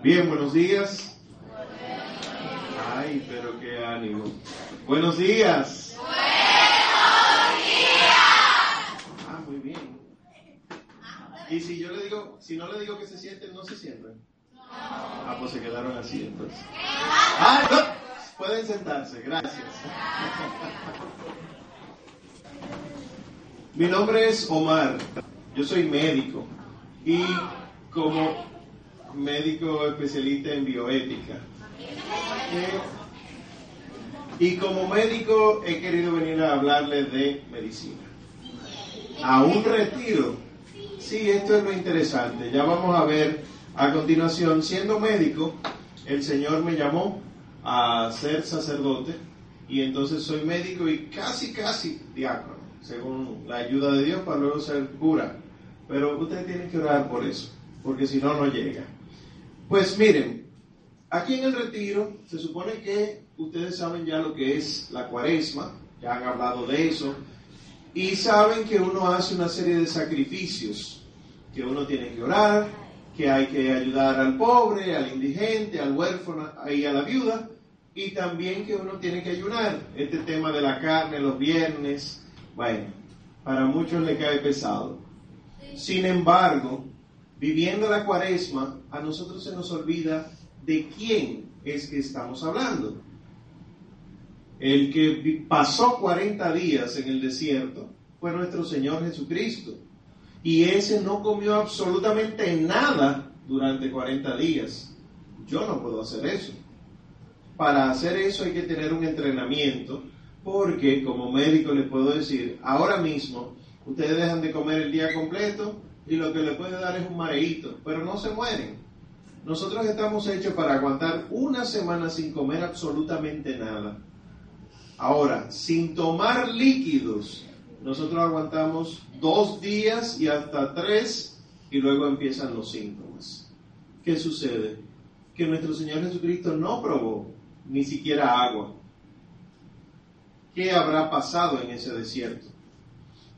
Bien, buenos días. Ay, pero qué ánimo. Buenos días. Buenos días. Ah, muy bien. Y si yo le digo, si no le digo que se sienten, no se sienten. Ah, pues se quedaron así entonces. Ah. Pueden sentarse, gracias. Mi nombre es Omar, yo soy médico y como médico especialista en bioética. Y como médico he querido venir a hablarles de medicina. A un retiro. Sí, esto es lo interesante. Ya vamos a ver a continuación, siendo médico, el Señor me llamó a ser sacerdote y entonces soy médico y casi, casi diácono, según la ayuda de Dios para luego ser cura. Pero ustedes tienen que orar por eso, porque si no, no llega. Pues miren, aquí en el retiro se supone que ustedes saben ya lo que es la cuaresma, ya han hablado de eso, y saben que uno hace una serie de sacrificios, que uno tiene que orar, que hay que ayudar al pobre, al indigente, al huérfano y a la viuda, y también que uno tiene que ayunar. Este tema de la carne los viernes, bueno, para muchos le cae pesado. Sin embargo, viviendo la cuaresma, a nosotros se nos olvida de quién es que estamos hablando. El que pasó 40 días en el desierto fue nuestro Señor Jesucristo. Y ese no comió absolutamente nada durante 40 días. Yo no puedo hacer eso. Para hacer eso hay que tener un entrenamiento, porque como médico les puedo decir, ahora mismo ustedes dejan de comer el día completo y lo que le puede dar es un mareíto, pero no se mueren. Nosotros estamos hechos para aguantar una semana sin comer absolutamente nada. Ahora, sin tomar líquidos, nosotros aguantamos dos días y hasta tres y luego empiezan los síntomas. ¿Qué sucede? Que nuestro Señor Jesucristo no probó ni siquiera agua. ¿Qué habrá pasado en ese desierto?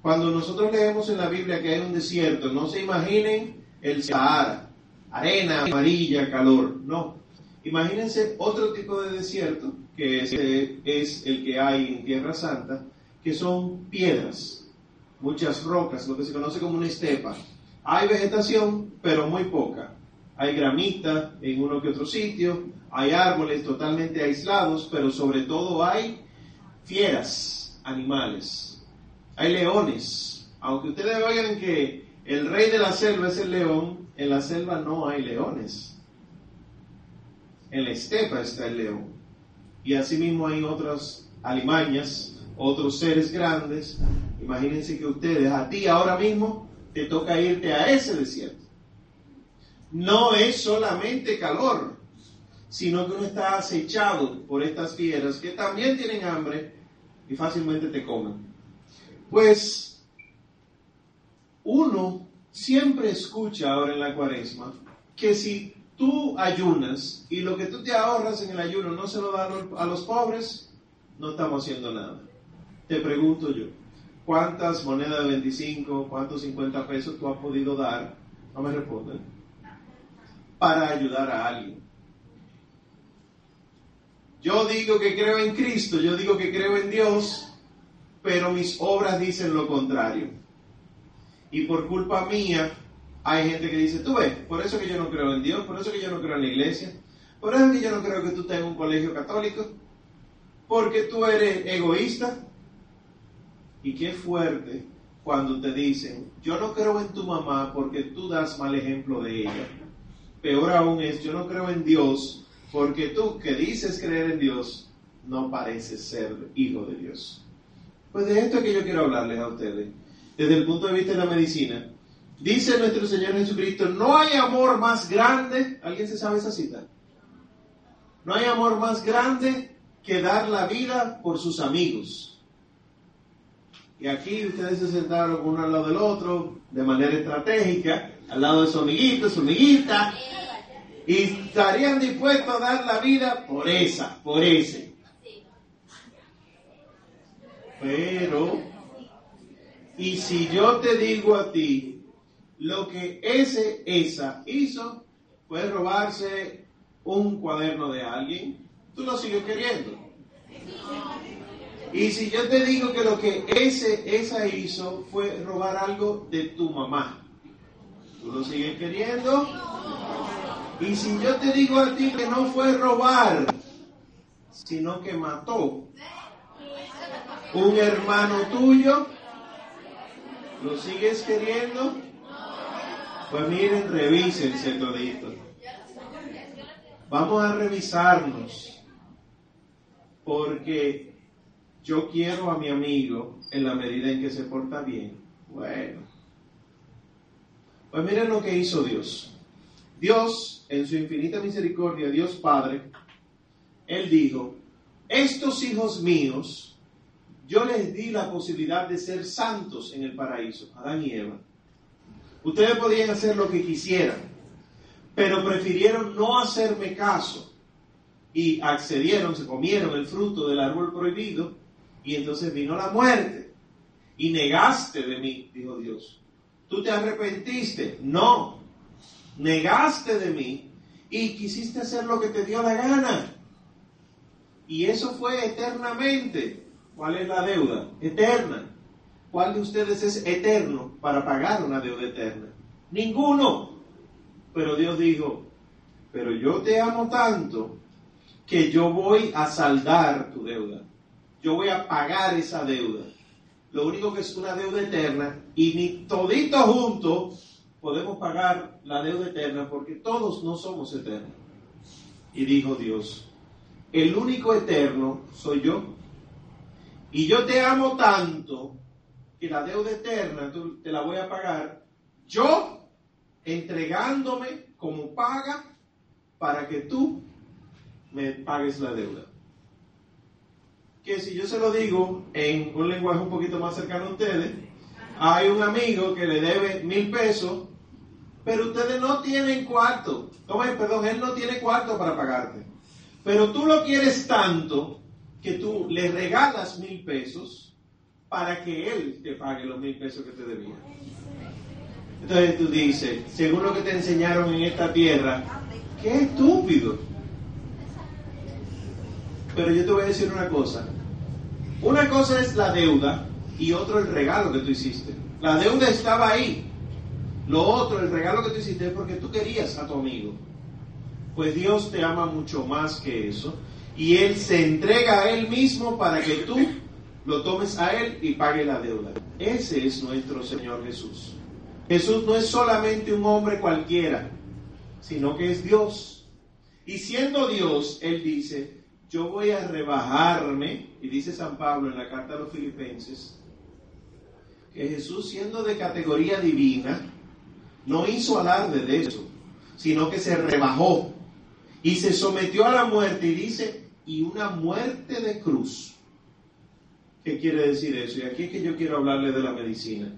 Cuando nosotros leemos en la Biblia que hay un desierto, no se imaginen el Sahara, arena amarilla, calor, no. Imagínense otro tipo de desierto, que es, es el que hay en Tierra Santa, que son piedras, muchas rocas, lo que se conoce como una estepa. Hay vegetación, pero muy poca. Hay gramita en uno que otro sitio, hay árboles totalmente aislados, pero sobre todo hay fieras, animales. Hay leones. Aunque ustedes vean que el rey de la selva es el león, en la selva no hay leones. En la estepa está el león. Y asimismo hay otras alimañas, otros seres grandes. Imagínense que ustedes, a ti ahora mismo, te toca irte a ese desierto. No es solamente calor, sino que uno está acechado por estas fieras que también tienen hambre y fácilmente te comen. Pues uno siempre escucha ahora en la cuaresma que si tú ayunas y lo que tú te ahorras en el ayuno no se lo da a los pobres, no estamos haciendo nada. Te pregunto yo, ¿cuántas monedas de 25, cuántos 50 pesos tú has podido dar? No me responden. Para ayudar a alguien. Yo digo que creo en Cristo, yo digo que creo en Dios, pero mis obras dicen lo contrario. Y por culpa mía hay gente que dice, tú ves, por eso que yo no creo en Dios, por eso que yo no creo en la iglesia, por eso que yo no creo que tú tengas un colegio católico, porque tú eres egoísta. Y qué fuerte cuando te dicen, yo no creo en tu mamá porque tú das mal ejemplo de ella. Peor aún es, yo no creo en Dios porque tú que dices creer en Dios, no pareces ser hijo de Dios. Pues de esto que yo quiero hablarles a ustedes, desde el punto de vista de la medicina. Dice nuestro Señor Jesucristo, no hay amor más grande, ¿alguien se sabe esa cita? No hay amor más grande que dar la vida por sus amigos. Y aquí ustedes se sentaron uno al lado del otro, de manera estratégica, al lado de su amiguito, su amiguita, y estarían dispuestos a dar la vida por esa, por ese. Pero, y si yo te digo a ti lo que ese, esa hizo, puede robarse un cuaderno de alguien, tú lo sigues queriendo. Y si yo te digo que lo que ese, esa hizo fue robar algo de tu mamá, ¿tú lo sigues queriendo? Y si yo te digo a ti que no fue robar, sino que mató un hermano tuyo, ¿lo sigues queriendo? Pues miren, revísense todito. Vamos a revisarnos. Porque yo quiero a mi amigo en la medida en que se porta bien. Bueno. Pues miren lo que hizo Dios. Dios, en su infinita misericordia, Dios Padre, Él dijo, estos hijos míos, yo les di la posibilidad de ser santos en el paraíso, Adán y Eva. Ustedes podían hacer lo que quisieran, pero prefirieron no hacerme caso y accedieron, se comieron el fruto del árbol prohibido y entonces vino la muerte. Y negaste de mí, dijo Dios. ¿Tú te arrepentiste? No. Negaste de mí y quisiste hacer lo que te dio la gana. Y eso fue eternamente. ¿Cuál es la deuda? Eterna. ¿Cuál de ustedes es eterno para pagar una deuda eterna? Ninguno. Pero Dios dijo, pero yo te amo tanto que yo voy a saldar tu deuda. Yo voy a pagar esa deuda. Lo único que es una deuda eterna y ni toditos juntos podemos pagar la deuda eterna porque todos no somos eternos. Y dijo Dios, el único eterno soy yo. Y yo te amo tanto que la deuda eterna te la voy a pagar yo entregándome como paga para que tú me pagues la deuda. Que si yo se lo digo en un lenguaje un poquito más cercano a ustedes, hay un amigo que le debe mil pesos, pero ustedes no tienen cuarto. perdón, él no tiene cuarto para pagarte. Pero tú lo quieres tanto que tú le regalas mil pesos para que Él te pague los mil pesos que te debía. Entonces tú dices, según lo que te enseñaron en esta tierra, qué estúpido. Pero yo te voy a decir una cosa. Una cosa es la deuda y otro el regalo que tú hiciste. La deuda estaba ahí. Lo otro, el regalo que tú hiciste es porque tú querías a tu amigo. Pues Dios te ama mucho más que eso. Y Él se entrega a Él mismo para que tú lo tomes a Él y pague la deuda. Ese es nuestro Señor Jesús. Jesús no es solamente un hombre cualquiera, sino que es Dios. Y siendo Dios, Él dice, yo voy a rebajarme, y dice San Pablo en la carta a los filipenses, que Jesús siendo de categoría divina, no hizo alarde de eso, sino que se rebajó y se sometió a la muerte y dice, y una muerte de cruz ¿Qué quiere decir eso? Y aquí es que yo quiero hablarle de la medicina.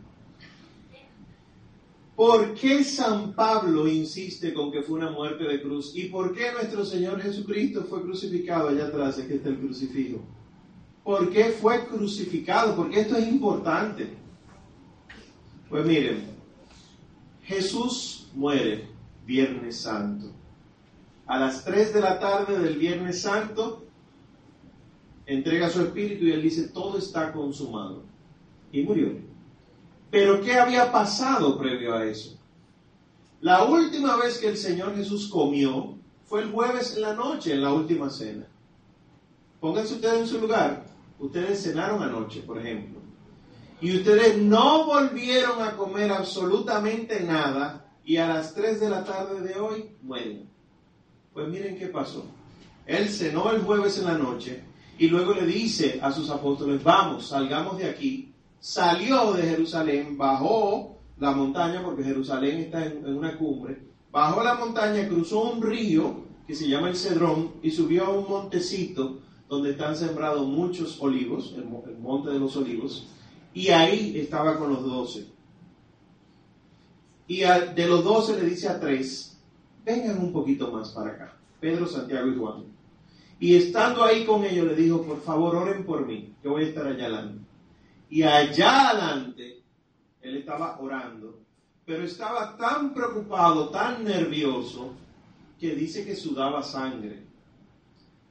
¿Por qué San Pablo insiste con que fue una muerte de cruz? ¿Y por qué nuestro Señor Jesucristo fue crucificado allá atrás? Aquí está el crucifijo. ¿Por qué fue crucificado? Porque esto es importante. Pues miren, Jesús muere Viernes Santo. A las 3 de la tarde del Viernes Santo, entrega su espíritu y él dice, todo está consumado. Y murió. Pero ¿qué había pasado previo a eso? La última vez que el Señor Jesús comió fue el jueves en la noche, en la última cena. Pónganse ustedes en su lugar. Ustedes cenaron anoche, por ejemplo. Y ustedes no volvieron a comer absolutamente nada y a las 3 de la tarde de hoy mueren. Pues miren qué pasó. Él cenó el jueves en la noche, y luego le dice a sus apóstoles, vamos, salgamos de aquí. Salió de Jerusalén, bajó la montaña, porque Jerusalén está en, una cumbre, bajó la montaña, cruzó un río que se llama el Cedrón y subió a un montecito donde están sembrados muchos olivos, el, monte de los olivos, y ahí estaba con los doce. Y de los doce le dice a tres, vengan un poquito más para acá, Pedro, Santiago y Juan. Y estando ahí con ellos le dijo, por favor oren por mí, yo voy a estar allá adelante. Y allá adelante, él estaba orando, pero estaba tan preocupado, tan nervioso, que dice que sudaba sangre.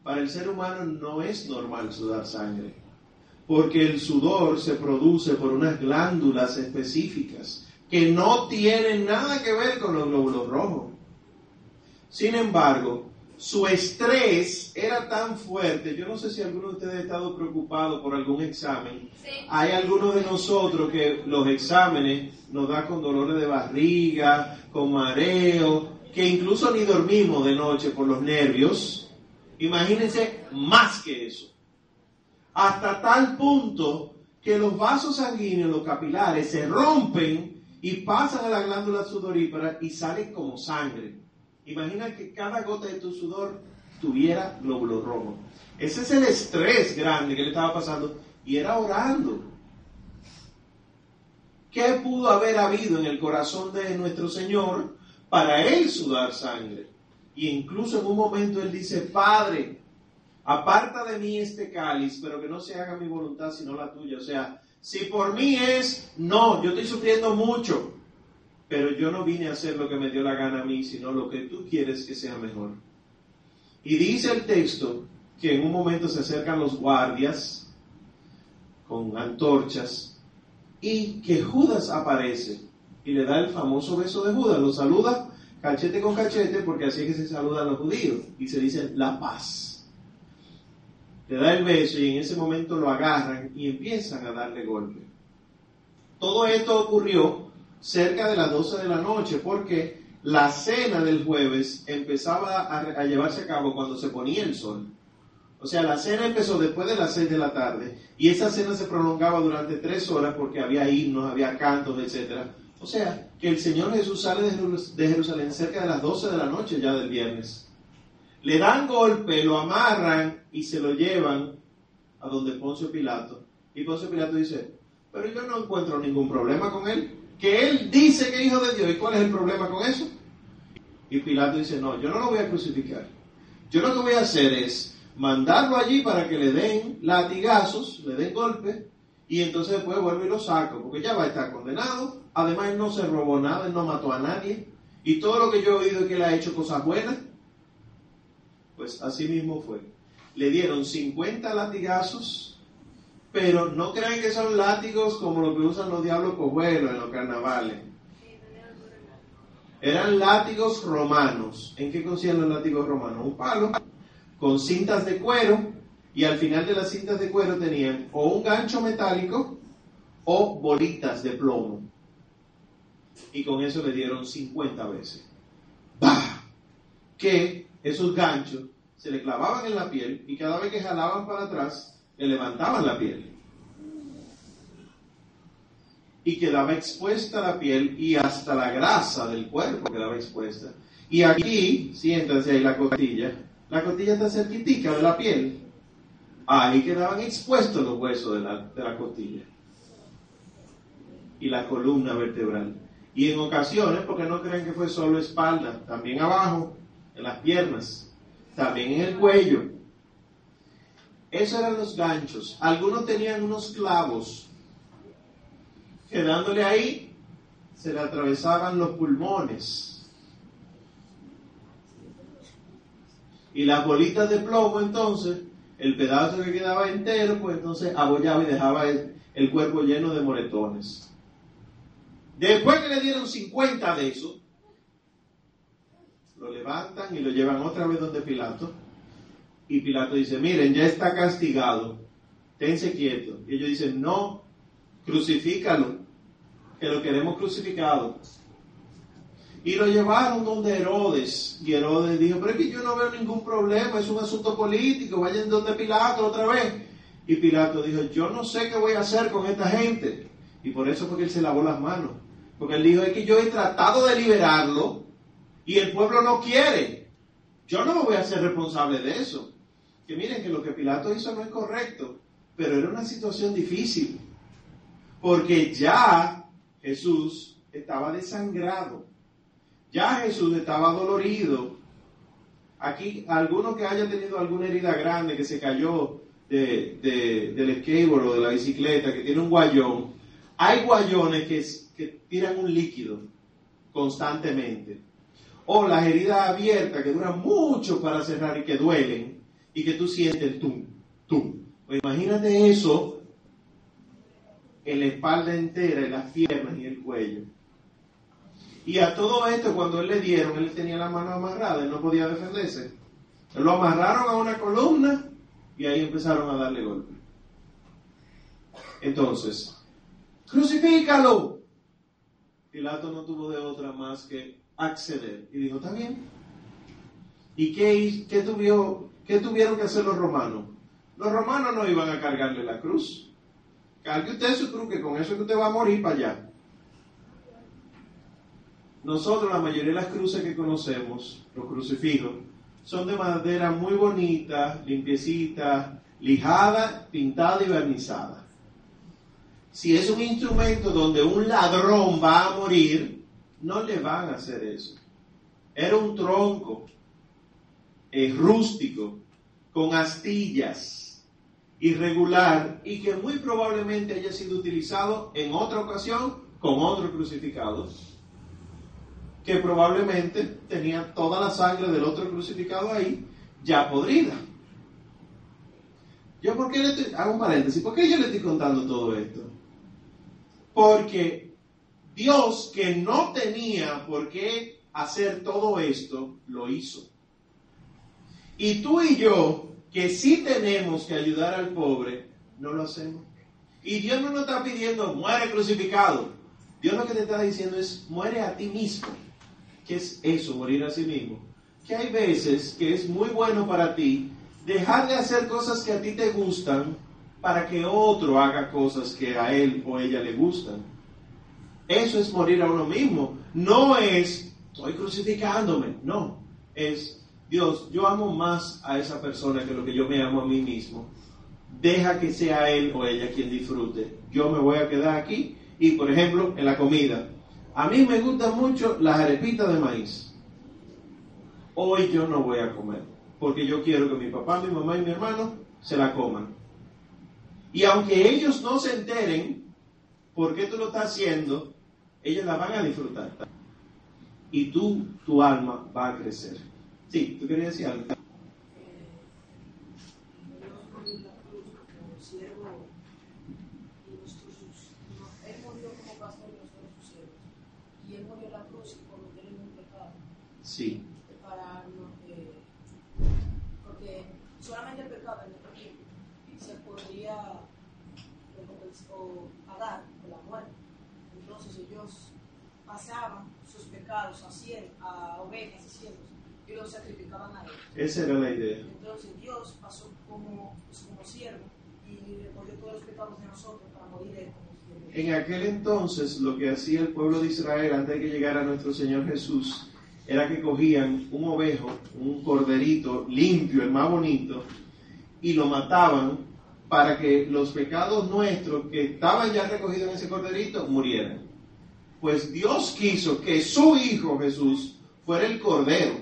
Para el ser humano no es normal sudar sangre, porque el sudor se produce por unas glándulas específicas que no tienen nada que ver con los glóbulos rojos. Sin embargo, su estrés era tan fuerte. Yo no sé si alguno de ustedes ha estado preocupado por algún examen. Hay algunos de nosotros que los exámenes nos da con dolores de barriga, con mareo, que incluso ni dormimos de noche por los nervios. Imagínense más que eso. Hasta tal punto que los vasos sanguíneos, los capilares, se rompen y pasan a la glándula sudorípara y salen como sangre. Imagina que cada gota de tu sudor tuviera glóbulo rojo. Ese es el estrés grande que le estaba pasando y era orando. ¿Qué pudo haber habido en el corazón de nuestro Señor para él sudar sangre? Y incluso en un momento él dice, Padre, aparta de mí este cáliz, pero que no se haga mi voluntad sino la tuya. O sea, si por mí es, no, yo estoy sufriendo mucho, pero yo no vine a hacer lo que me dio la gana a mí, sino lo que tú quieres que sea mejor. Y dice el texto que en un momento se acercan los guardias con antorchas y que Judas aparece y le da el famoso beso de Judas, lo saluda cachete con cachete porque así es que se saludan los judíos y se dice la paz. Le da el beso y en ese momento lo agarran y empiezan a darle golpe. Todo esto ocurrió cerca de las 12 de la noche, porque la cena del jueves empezaba a, llevarse a cabo cuando se ponía el sol. O sea, la cena empezó después de las 6 de la tarde y esa cena se prolongaba durante tres horas porque había himnos, había cantos, etc. O sea, que el Señor Jesús sale de Jerusalén cerca de las 12 de la noche ya del viernes. Le dan golpe, lo amarran y se lo llevan a donde Poncio Pilato. Y Poncio Pilato dice, pero yo no encuentro ningún problema con él que él dice que es hijo de Dios. ¿Y cuál es el problema con eso? Y Pilato dice, no, yo no lo voy a crucificar. Yo lo que voy a hacer es mandarlo allí para que le den latigazos, le den golpes, y entonces después vuelvo y lo saco, porque ya va a estar condenado. Además, él no se robó nada, él no mató a nadie. Y todo lo que yo he oído es que él ha hecho cosas buenas, pues así mismo fue. Le dieron 50 latigazos pero no crean que son látigos como los que usan los diablos cojuelos en los carnavales. Eran látigos romanos. ¿En qué consisten los látigos romanos? Un palo con cintas de cuero y al final de las cintas de cuero tenían o un gancho metálico o bolitas de plomo. Y con eso le dieron 50 veces. ¡Bah! Que esos ganchos se le clavaban en la piel y cada vez que jalaban para atrás le levantaban la piel. Y quedaba expuesta la piel y hasta la grasa del cuerpo quedaba expuesta. Y aquí, siéntanse ahí la costilla, la costilla está cerquitica de la piel. Ahí quedaban expuestos los huesos de la, de la costilla. Y la columna vertebral. Y en ocasiones, porque no creen que fue solo espalda, también abajo, en las piernas, también en el cuello, esos eran los ganchos. Algunos tenían unos clavos que dándole ahí se le atravesaban los pulmones. Y las bolitas de plomo entonces, el pedazo que quedaba entero, pues entonces abollaba y dejaba el, el cuerpo lleno de moretones. Después que le dieron 50 de esos, lo levantan y lo llevan otra vez donde Pilato y Pilato dice, miren, ya está castigado, tense quieto. Y ellos dicen, no, crucifícalo, que lo queremos crucificado. Y lo llevaron donde Herodes. Y Herodes dijo, pero es que yo no veo ningún problema, es un asunto político, vayan donde Pilato otra vez. Y Pilato dijo, yo no sé qué voy a hacer con esta gente. Y por eso fue que él se lavó las manos. Porque él dijo, es que yo he tratado de liberarlo y el pueblo no quiere. Yo no me voy a ser responsable de eso que miren que lo que Pilato hizo no es correcto, pero era una situación difícil, porque ya Jesús estaba desangrado, ya Jesús estaba dolorido. Aquí, alguno que haya tenido alguna herida grande, que se cayó de, del skateboard o de la bicicleta, que tiene un guayón, hay guayones que, que tiran un líquido constantemente. o las heridas abiertas que duran mucho para cerrar y que duelen y que tú sientes tú, tú. Pues imagínate eso en la espalda entera, en las piernas y el cuello. Y a todo esto, cuando él le dieron, él tenía la mano amarrada, él no podía defenderse. Lo amarraron a una columna y ahí empezaron a darle golpe. Entonces, crucifícalo. Pilato no tuvo de otra más que acceder. Y dijo, está bien. ¿Y qué, qué, qué tuvieron que hacer los romanos? Los romanos no iban a cargarle la cruz. Cargue usted su cruz, que con eso que usted va a morir para allá. Nosotros, la mayoría de las cruces que conocemos, los crucifijos, son de madera muy bonita, limpiecita, lijada, pintada y barnizada. Si es un instrumento donde un ladrón va a morir, no le van a hacer eso. Era un tronco eh, rústico, con astillas, irregular, y que muy probablemente haya sido utilizado en otra ocasión con otro crucificado que probablemente tenía toda la sangre del otro crucificado ahí ya podrida. Yo, ¿por qué le estoy, hago un paréntesis, ¿por qué yo le estoy contando todo esto? Porque Dios, que no tenía por qué hacer todo esto, lo hizo. Y tú y yo, que sí tenemos que ayudar al pobre, no lo hacemos. Y Dios no nos está pidiendo, muere crucificado. Dios lo que te está diciendo es, muere a ti mismo. ¿Qué es eso, morir a sí mismo? Que hay veces que es muy bueno para ti dejar de hacer cosas que a ti te gustan para que otro haga cosas que a él o ella le gustan. Eso es morir a uno mismo. No es, estoy crucificándome. No, es, Dios, yo amo más a esa persona que lo que yo me amo a mí mismo. Deja que sea él o ella quien disfrute. Yo me voy a quedar aquí y, por ejemplo, en la comida. A mí me gustan mucho las arepitas de maíz. Hoy yo no voy a comer, porque yo quiero que mi papá, mi mamá y mi hermano se la coman. Y aunque ellos no se enteren por qué tú lo estás haciendo, ellos la van a disfrutar. Y tú, tu alma va a crecer. Sí, tú querías decir algo. Sí. Para, eh, porque solamente el pecado en tiempo se podría o pagar con la muerte. Entonces ellos pasaban sus pecados a, cien, a ovejas y ciervos y los sacrificaban a ellos. Esa era la idea. Entonces Dios pasó como, pues, como siervo y recogió todos los pecados de nosotros para morir él. En aquel entonces lo que hacía el pueblo de Israel antes de que llegara nuestro Señor Jesús era que cogían un ovejo, un corderito limpio, el más bonito, y lo mataban para que los pecados nuestros que estaban ya recogidos en ese corderito murieran. Pues Dios quiso que su Hijo Jesús fuera el cordero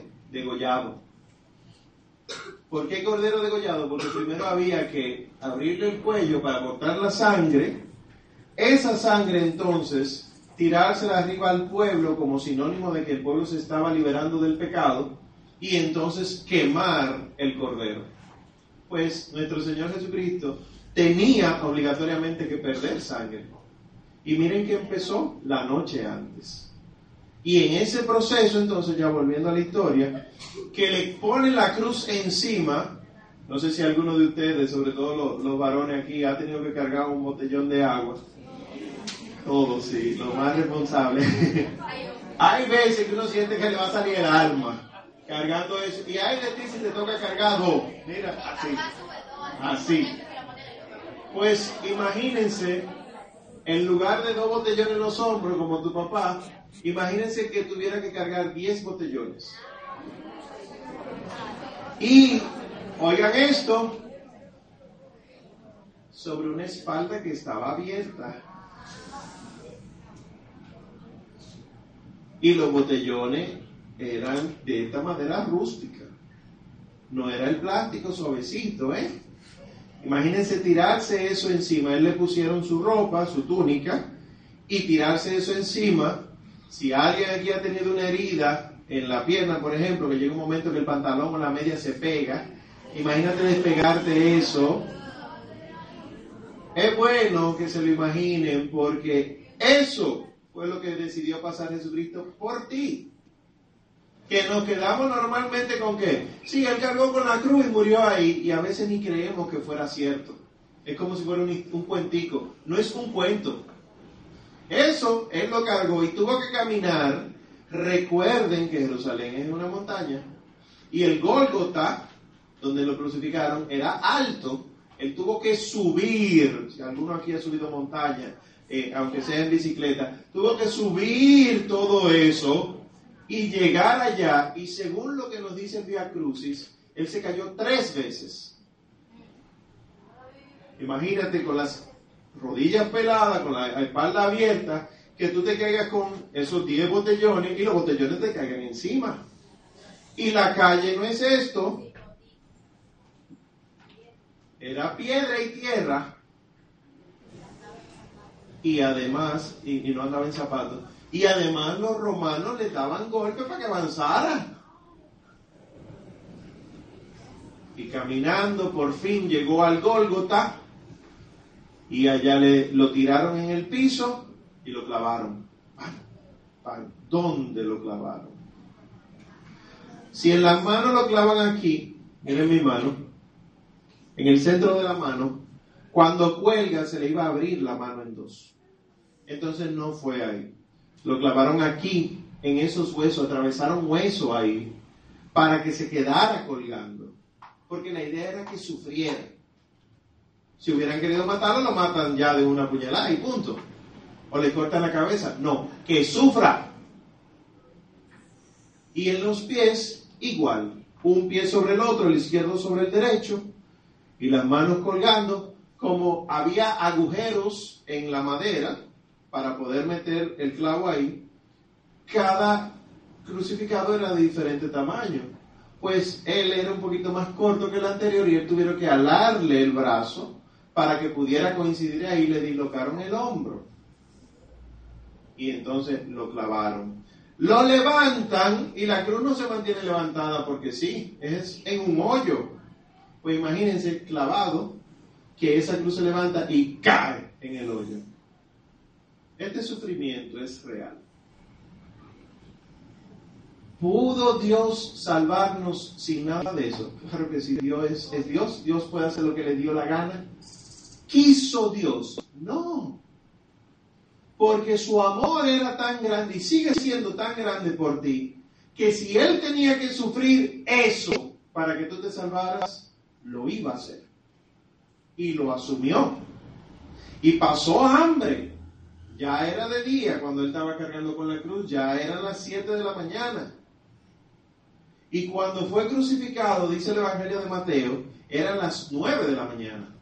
¿Por qué cordero degollado? Porque primero había que abrirle el cuello para botar la sangre. Esa sangre entonces tirársela arriba al pueblo como sinónimo de que el pueblo se estaba liberando del pecado y entonces quemar el cordero. Pues nuestro Señor Jesucristo tenía obligatoriamente que perder sangre. Y miren que empezó la noche antes. Y en ese proceso, entonces, ya volviendo a la historia, que le pone la cruz encima, no sé si alguno de ustedes, sobre todo los, los varones aquí, ha tenido que cargar un botellón de agua todo, sí, lo más responsable. hay veces que uno siente que le va a salir el alma cargando eso. Y hay de ti si te toca cargar dos. Mira, así. Así. Pues imagínense, en lugar de dos botellones en los hombros, como tu papá, imagínense que tuviera que cargar diez botellones. Y, oigan esto, sobre una espalda que estaba abierta. Y los botellones eran de esta madera rústica. No era el plástico suavecito, ¿eh? Imagínense tirarse eso encima. Él le pusieron su ropa, su túnica, y tirarse eso encima Si alguien aquí ha tenido una herida en la pierna, por ejemplo, que llega un momento que el pantalón o la media se pega, imagínate despegarte eso. Es bueno que se lo imaginen porque eso fue lo que decidió pasar Jesucristo por ti. Que nos quedamos normalmente con que, sí, él cargó con la cruz y murió ahí, y a veces ni creemos que fuera cierto. Es como si fuera un, un cuentico. No es un cuento. Eso él lo cargó y tuvo que caminar. Recuerden que Jerusalén es una montaña. Y el Gólgota, donde lo crucificaron, era alto. Él tuvo que subir. Si alguno aquí ha subido montaña, eh, aunque sea en bicicleta, tuvo que subir todo eso y llegar allá. Y según lo que nos dice el Via Crucis, él se cayó tres veces. Imagínate con las rodillas peladas, con la espalda abierta, que tú te caigas con esos 10 botellones y los botellones te caigan encima. Y la calle no es esto. Era piedra y tierra. Y además, y, no andaba en zapatos, y además los romanos le daban golpes para que avanzara. Y caminando por fin llegó al Gólgota y allá le, lo tiraron en el piso y lo clavaron. ¿Para dónde lo clavaron? Si en las manos lo clavan aquí, miren mi mano, en el centro de la mano, cuando cuelga se le iba a abrir la mano en dos. Entonces no fue ahí. Lo clavaron aquí, en esos huesos, atravesaron hueso ahí, para que se quedara colgando. Porque la idea era que sufriera. Si hubieran querido matarlo, lo matan ya de una puñalada y punto. O le cortan la cabeza. No, que sufra. Y en los pies, igual. Un pie sobre el otro, el izquierdo sobre el derecho, y las manos colgando, como había agujeros en la madera para poder meter el clavo ahí, cada crucificado era de diferente tamaño. Pues él era un poquito más corto que el anterior y él tuvieron que alarle el brazo para que pudiera coincidir ahí, le dislocaron el hombro. Y entonces lo clavaron. Lo levantan y la cruz no se mantiene levantada porque sí, es en un hoyo. Pues imagínense clavado que esa cruz se levanta y cae en el hoyo. Este sufrimiento es real. ¿Pudo Dios salvarnos sin nada de eso? Claro que sí, Dios es Dios, Dios puede hacer lo que le dio la gana quiso Dios. No. Porque su amor era tan grande y sigue siendo tan grande por ti, que si Él tenía que sufrir eso para que tú te salvaras, lo iba a hacer. Y lo asumió. Y pasó hambre. Ya era de día cuando él estaba cargando con la cruz, ya eran las 7 de la mañana. Y cuando fue crucificado, dice el Evangelio de Mateo, eran las 9 de la mañana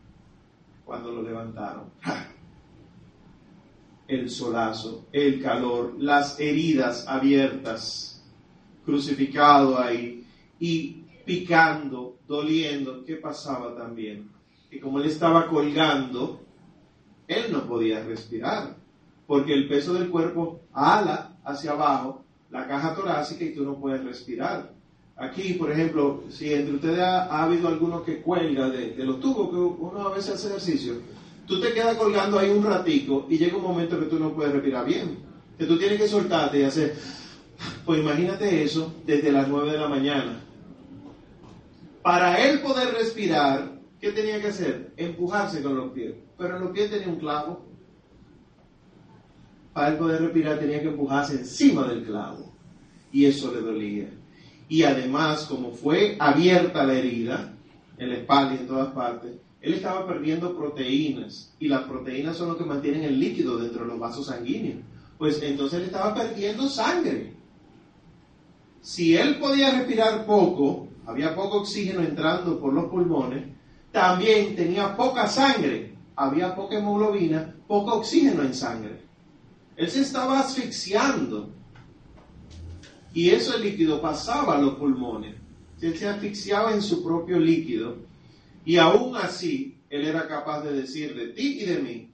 cuando lo levantaron. El solazo, el calor, las heridas abiertas, crucificado ahí y picando, doliendo. ¿Qué pasaba también? Que como él estaba colgando, él no podía respirar, porque el peso del cuerpo ala hacia abajo la caja torácica y tú no puedes respirar. Aquí, por ejemplo, si entre ustedes ha, habido alguno que cuelga de, los tubos, que uno a veces hace ejercicio, tú te quedas colgando ahí un ratico y llega un momento que tú no puedes respirar bien. Que tú tienes que soltarte y hacer... Pues imagínate eso desde las 9 de la mañana. Para él poder respirar, ¿qué tenía que hacer? Empujarse con los pies. Pero en los pies tenía un clavo. Para él poder respirar tenía que empujarse encima del clavo. Y eso le dolía. Y además, como fue abierta la herida, en la espalda y en todas partes, él estaba perdiendo proteínas. Y las proteínas son lo que mantienen el líquido dentro de los vasos sanguíneos. Pues entonces él estaba perdiendo sangre. Si él podía respirar poco, había poco oxígeno entrando por los pulmones, también tenía poca sangre, había poca hemoglobina, poco oxígeno en sangre. Él se estaba asfixiando y ese líquido pasaba a los pulmones. Él se asfixiaba en su propio líquido y aún así él era capaz de decir de ti y de mí,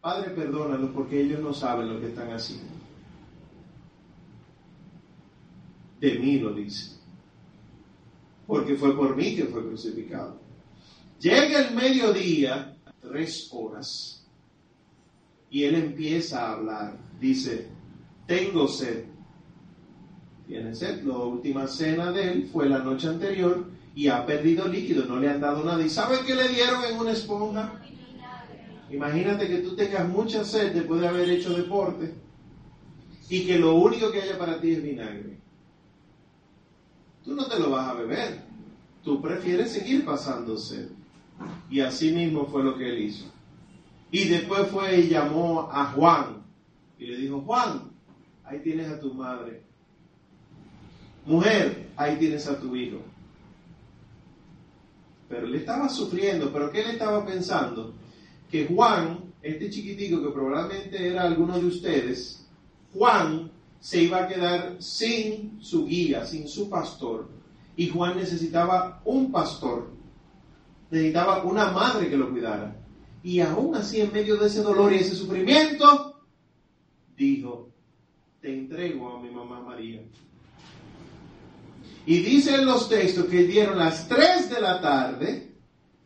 Padre, perdónalos porque ellos no saben lo que están haciendo. de mí lo dice. Porque fue por mí que fue crucificado. Llega el mediodía, tres horas, y él empieza a hablar. Dice, tengo sed. Sed. La última cena de él fue la noche anterior y ha perdido líquido, no le han dado nada. ¿Y sabe qué le dieron en una esponja? Imagínate que tú tengas mucha sed después de haber hecho deporte y que lo único que haya para ti es vinagre. Tú no te lo vas a beber. Tú prefieres seguir pasando sed. Y así mismo fue lo que él hizo. Y después fue y llamó a Juan y le dijo, Juan, ahí tienes a tu madre. Mujer, ahí tienes a tu hijo. Pero él estaba sufriendo, pero ¿qué le estaba pensando? Que Juan, este chiquitico que probablemente era alguno de ustedes, Juan se iba a quedar sin su guía, sin su pastor. Y Juan necesitaba un pastor, necesitaba una madre que lo cuidara. Y aún así, en medio de ese dolor y ese sufrimiento, dijo, te entrego a mi mamá María. Y dicen los textos que dieron las 3 de la tarde,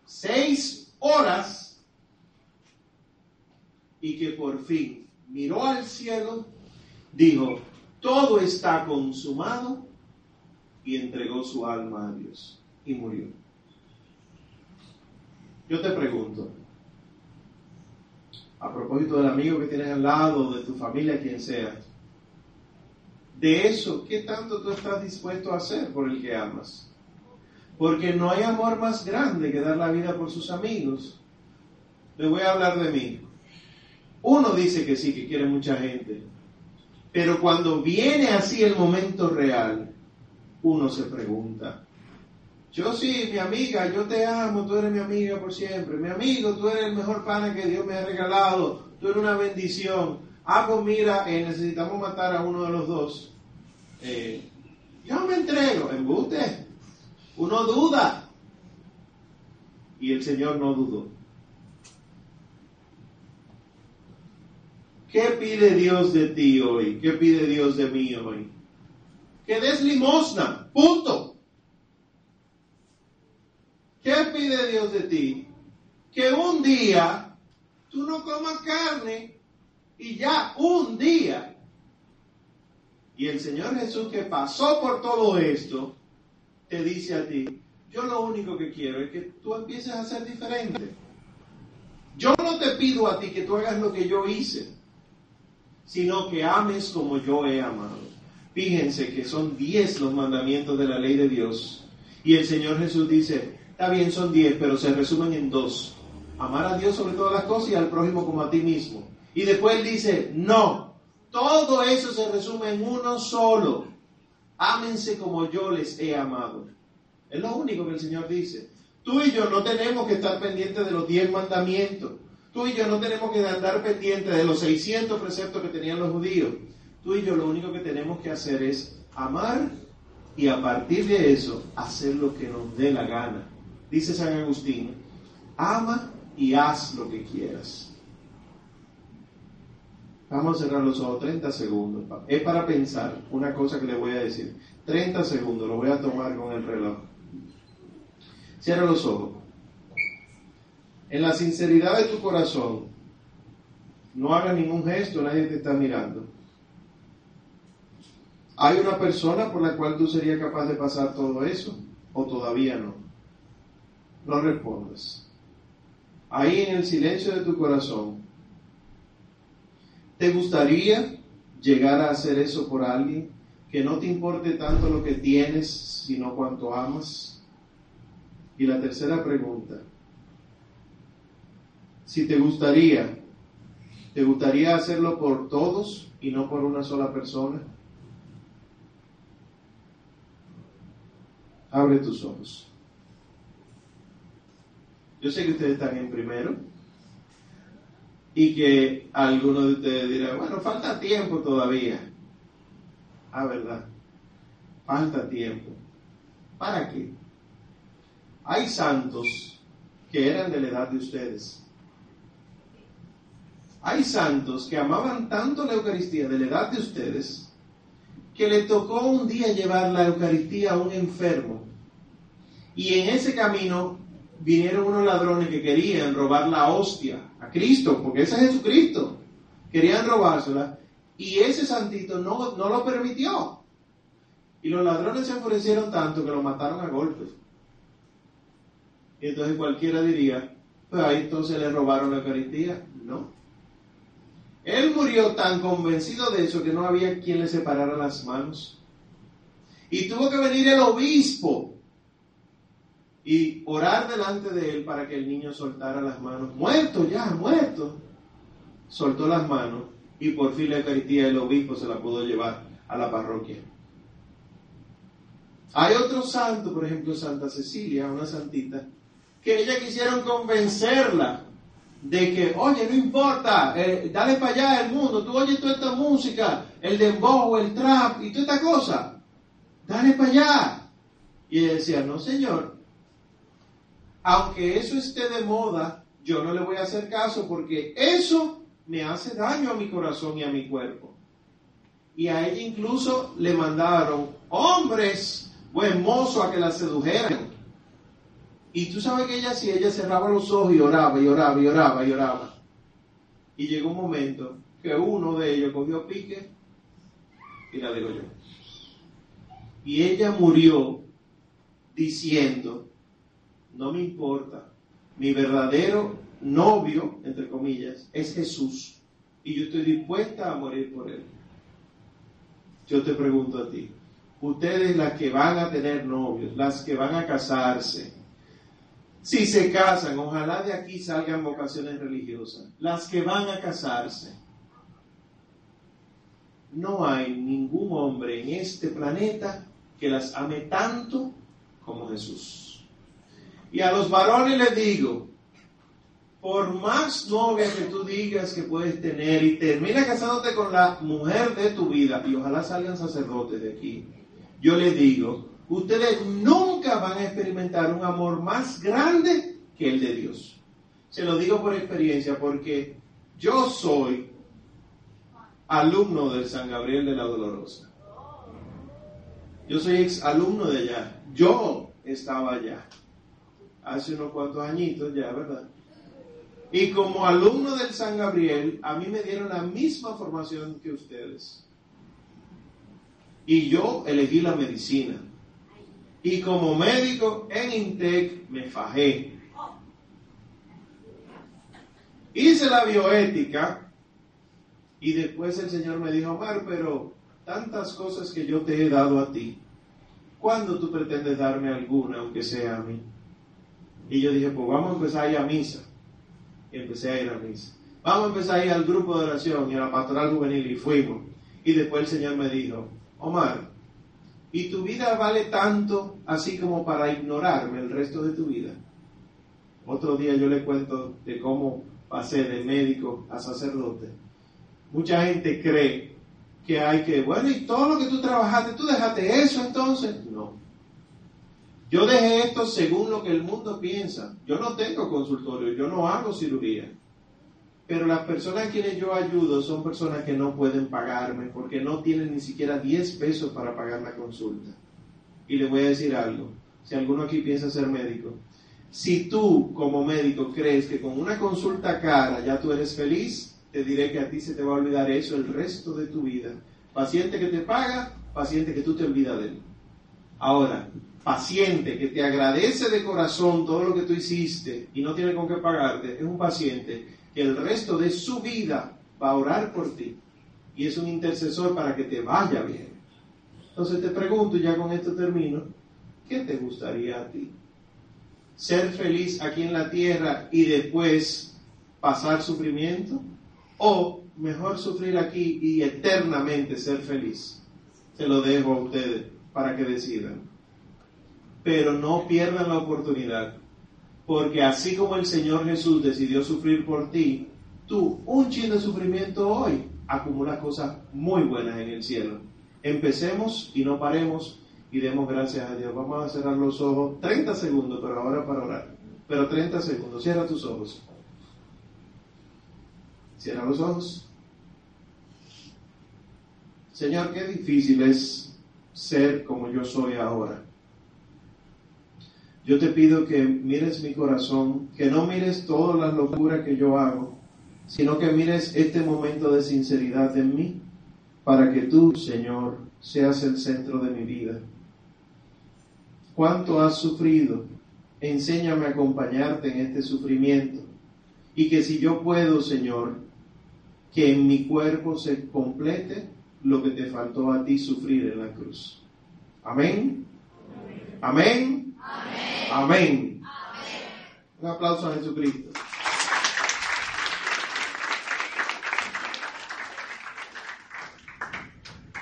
6 horas, y que por fin miró al cielo, dijo, todo está consumado, y entregó su alma a Dios, y murió. Yo te pregunto, a propósito del amigo que tienes al lado, de tu familia, quien sea, de eso, ¿qué tanto tú estás dispuesto a hacer por el que amas? Porque no hay amor más grande que dar la vida por sus amigos. Le voy a hablar de mí. Uno dice que sí, que quiere mucha gente. Pero cuando viene así el momento real, uno se pregunta, yo sí, mi amiga, yo te amo, tú eres mi amiga por siempre. Mi amigo, tú eres el mejor pana que Dios me ha regalado. Tú eres una bendición. Ah, pues mira, eh, necesitamos matar a uno de los dos. Eh, yo me entrego, embute. Uno duda. Y el Señor no dudó. ¿Qué pide Dios de ti hoy? ¿Qué pide Dios de mí hoy? Que des limosna. Punto. ¿Qué pide Dios de ti? Que un día tú no comas carne y ya un día. Y el Señor Jesús que pasó por todo esto, te dice a ti, yo lo único que quiero es que tú empieces a ser diferente. Yo no te pido a ti que tú hagas lo que yo hice, sino que ames como yo he amado. Fíjense que son diez los mandamientos de la ley de Dios. Y el Señor Jesús dice, está bien, son diez, pero se resumen en dos. Amar a Dios sobre todas las cosas y al prójimo como a ti mismo. Y después él dice, no, todo eso se resume en uno solo. Ámense como yo les he amado. Es lo único que el Señor dice. Tú y yo no tenemos que estar pendientes de los diez mandamientos. Tú y yo no tenemos que andar pendientes de los 600 preceptos que tenían los judíos. Tú y yo lo único que tenemos que hacer es amar y a partir de eso hacer lo que nos dé la gana. Dice San Agustín, ama y haz lo que quieras. Vamos a cerrar los ojos 30 segundos. Es para pensar una cosa que le voy a decir. 30 segundos, lo voy a tomar con el reloj. Cierra los ojos. En la sinceridad de tu corazón, no hagas ningún gesto, nadie te está mirando. ¿Hay una persona por la cual tú serías capaz de pasar todo eso? ¿O todavía no? No respondas. Ahí en el silencio de tu corazón, ¿te gustaría llegar a hacer eso por alguien? Que no te importe tanto lo que tienes, sino cuánto amas. Y la tercera pregunta, si te gustaría, ¿te gustaría hacerlo por todos y no por una sola persona? Abre tus ojos. Yo sé que ustedes están en primero y que algunos de ustedes dirán, bueno, falta tiempo todavía. Ah, verdad. Falta tiempo. ¿Para qué? Hay santos que eran de la edad de ustedes. Hay santos que amaban tanto la Eucaristía de la edad de ustedes que le tocó un día llevar la Eucaristía a un enfermo. Y en ese camino vinieron unos ladrones que querían robar la hostia Cristo, porque ese es Jesucristo. Querían robársela. Y ese santito no, no lo permitió. Y los ladrones se enfurecieron tanto que lo mataron a golpes. Y entonces cualquiera diría, pues ahí entonces le robaron la Eucaristía. No. Él murió tan convencido de eso que no había quien le separara las manos. Y tuvo que venir el obispo y orar delante de él para que el niño soltara las manos. Muerto ya, muerto. Soltó las manos y por fin la Eucaristía el obispo se la pudo llevar a la parroquia. Hay otro santo, por ejemplo Santa Cecilia, una santita, que ella quisieron convencerla de que, oye, no importa, eh, dale para allá el mundo, tú oyes toda esta música, el dembow, el trap y toda esta cosa, dale para allá. Y ella decía, no señor, aunque eso esté de moda, yo no le voy a hacer caso porque eso me hace daño a mi corazón y a mi cuerpo. Y a ella incluso le mandaron hombres buen mozo a que la sedujeran. Y tú sabes que ella si ella cerraba los ojos y oraba y oraba y oraba y oraba. Y llegó un momento que uno de ellos cogió pique y la yo. Y ella murió diciendo, no me importa, mi verdadero novio, entre comillas, es Jesús. Y yo estoy dispuesta a morir por él. Yo te pregunto a ti, ustedes las que van a tener novios, las que van a casarse, si se casan, ojalá de aquí salgan vocaciones religiosas. Las que van a casarse. No hay ningún hombre en este planeta que las ame tanto como Jesús. Y a los varones les digo, por más novia que tú digas que puedes tener y termina casándote con la mujer de tu vida, y ojalá salgan sacerdotes de aquí, yo les digo, ustedes nunca van a experimentar un amor más grande que el de Dios. Se lo digo por experiencia porque yo soy alumno del San Gabriel de la Dolorosa. Yo soy ex alumno de allá. Yo estaba allá. Hace unos cuantos añitos ya, ¿verdad? Y como alumno del San Gabriel, a mí me dieron la misma formación que ustedes. Y yo elegí la medicina y como médico en Intec me fajé. Hice la bioética y después el Señor me dijo, Omar, pero tantas cosas que yo te he dado a ti, ¿cuándo tú pretendes darme alguna, aunque sea a mí? Y yo dije, pues vamos a empezar a a misa. Y empecé a ir a misa. Vamos a empezar a ir al grupo de oración y a la pastoral juvenil y fuimos. Y después el Señor me dijo, Omar, y tu vida vale tanto así como para ignorarme el resto de tu vida. Otro día yo le cuento de cómo pasé de médico a sacerdote. Mucha gente cree que hay que, bueno, y todo lo que tú trabajaste, tú dejaste eso entonces. No. Yo dejé esto según lo que el mundo piensa. Yo no tengo consultorio, yo no hago cirugía. Pero las personas a quienes yo ayudo son personas que no pueden pagarme porque no tienen ni siquiera 10 pesos para pagar la consulta. Y le voy a decir algo, si alguno aquí piensa ser médico, si tú como médico crees que con una consulta cara ya tú eres feliz, te diré que a ti se te va a olvidar eso el resto de tu vida. Paciente que te paga, paciente que tú te olvidas de él. Ahora, paciente que te agradece de corazón todo lo que tú hiciste y no tiene con qué pagarte, es un paciente que el resto de su vida va a orar por ti y es un intercesor para que te vaya bien. Entonces te pregunto, ya con esto termino, ¿qué te gustaría a ti? ¿Ser feliz aquí en la tierra y después pasar sufrimiento? ¿O mejor sufrir aquí y eternamente ser feliz? Se lo dejo a ustedes para que decidan. Pero no pierdan la oportunidad porque así como el Señor Jesús decidió sufrir por ti, tú, un chin de sufrimiento hoy, acumulas cosas muy buenas en el cielo. Empecemos y no paremos y demos gracias a Dios. Vamos a cerrar los ojos 30 segundos, pero ahora para orar. Pero 30 segundos, cierra tus ojos. Cierra los ojos. Señor, qué difícil es ser como yo soy ahora. Yo te pido que mires mi corazón, que no mires todas las locuras que yo hago, sino que mires este momento de sinceridad en mí, para que tú, Señor, seas el centro de mi vida. ¿Cuánto has sufrido? Enséñame a acompañarte en este sufrimiento. Y que si yo puedo, Señor, que en mi cuerpo se complete lo que te faltó a ti sufrir en la cruz. Amén. Amén. Un aplauso a Jesucristo.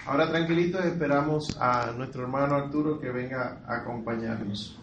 Ahora tranquilitos esperamos a nuestro hermano Arturo que venga a acompañarnos.